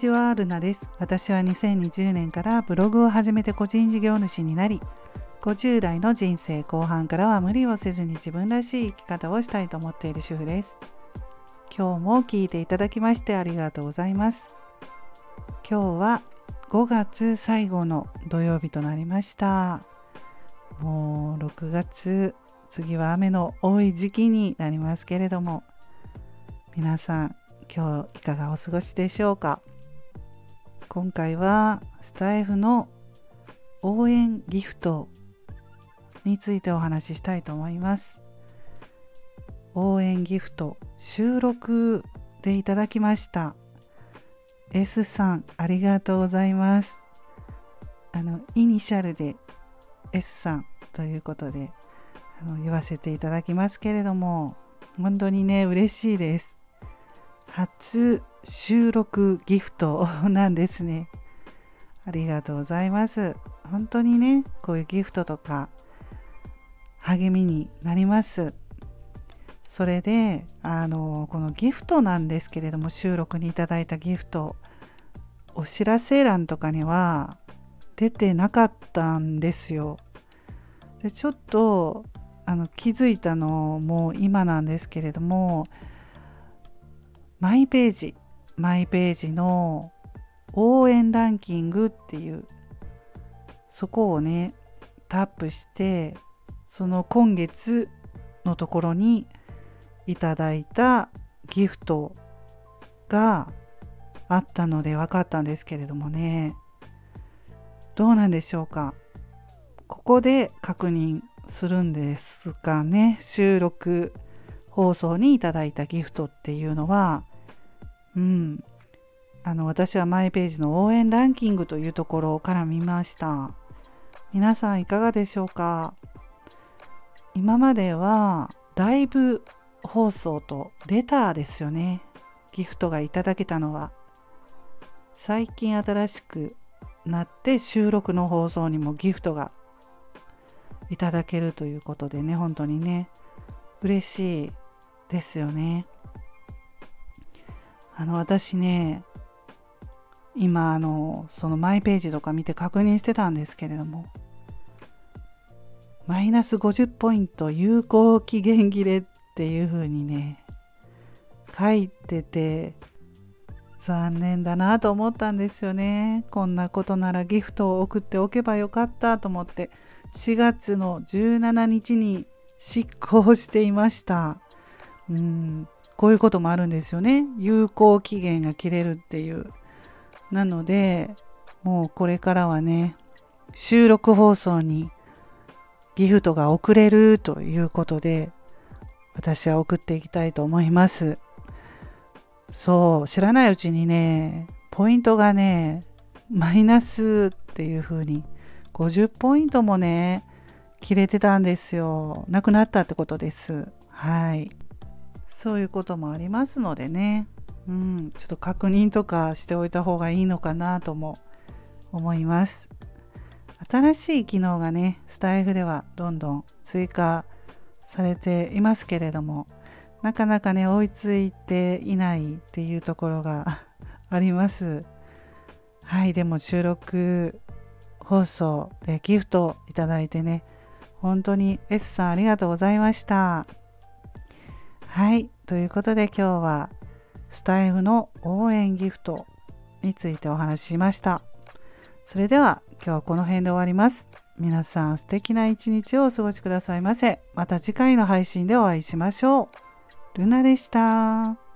ちは、ルナです。私は2020年からブログを始めて個人事業主になり、50代の人生後半からは無理をせずに自分らしい生き方をしたいと思っている主婦です。今日も聞いていただきましてありがとうございます。今日は5月最後の土曜日となりました。もう6月、次は雨の多い時期になりますけれども、皆さん今日いかがお過ごしでしょうか？今回はスタイフの応援ギフトについてお話ししたいと思います。応援ギフト収録でいただきました。S さんありがとうございます。あのイニシャルで S さんということであの言わせていただきますけれども本当にね嬉しいです。初収録ギフトなんですね。ありがとうございます。本当にね、こういうギフトとか励みになります。それで、あの、このギフトなんですけれども、収録にいただいたギフト、お知らせ欄とかには出てなかったんですよ。でちょっとあの気づいたのも今なんですけれどもマイページマイページの応援ランキングっていうそこをねタップしてその今月のところにいただいたギフトがあったので分かったんですけれどもね。どうなんでしょうか。ここで確認するんですかね。収録放送にいただいたギフトっていうのは。うん。あの、私はマイページの応援ランキングというところから見ました。皆さんいかがでしょうか？今まではライブ放送とレターですよね。ギフトがいただけたのは。最近新しくなって収録の放送にもギフトがいただけるということでね、本当にね、嬉しいですよね。あの私ね今あのそのマイページとか見て確認してたんですけれどもマイナス50ポイント有効期限切れっていう風にね書いてて残念だなと思ったんですよね。こんなことならギフトを送っておけばよかったと思って4月の17日に執行していました。うんこういうこともあるんですよね。有効期限が切れるっていう。なので、もうこれからはね、収録放送にギフトが送れるということで、私は送っていきたいと思います。そう、知らないうちにね、ポイントがね、マイナスっていう風に、50ポイントもね、切れてたんですよ。なくなったってことです。はい。そういうこともありますのでね、うん、ちょっと確認とかしておいた方がいいのかなとも思います。新しい機能がね、スタイフではどんどん追加されていますけれども、なかなかね、追いついていないっていうところが あります。はい、でも収録放送でギフトいただいてね、本当に S さんありがとうございました。はい。ということで今日はスタイフの応援ギフトについてお話ししました。それでは今日はこの辺で終わります。皆さん素敵な一日をお過ごしくださいませ。また次回の配信でお会いしましょう。ルナでした。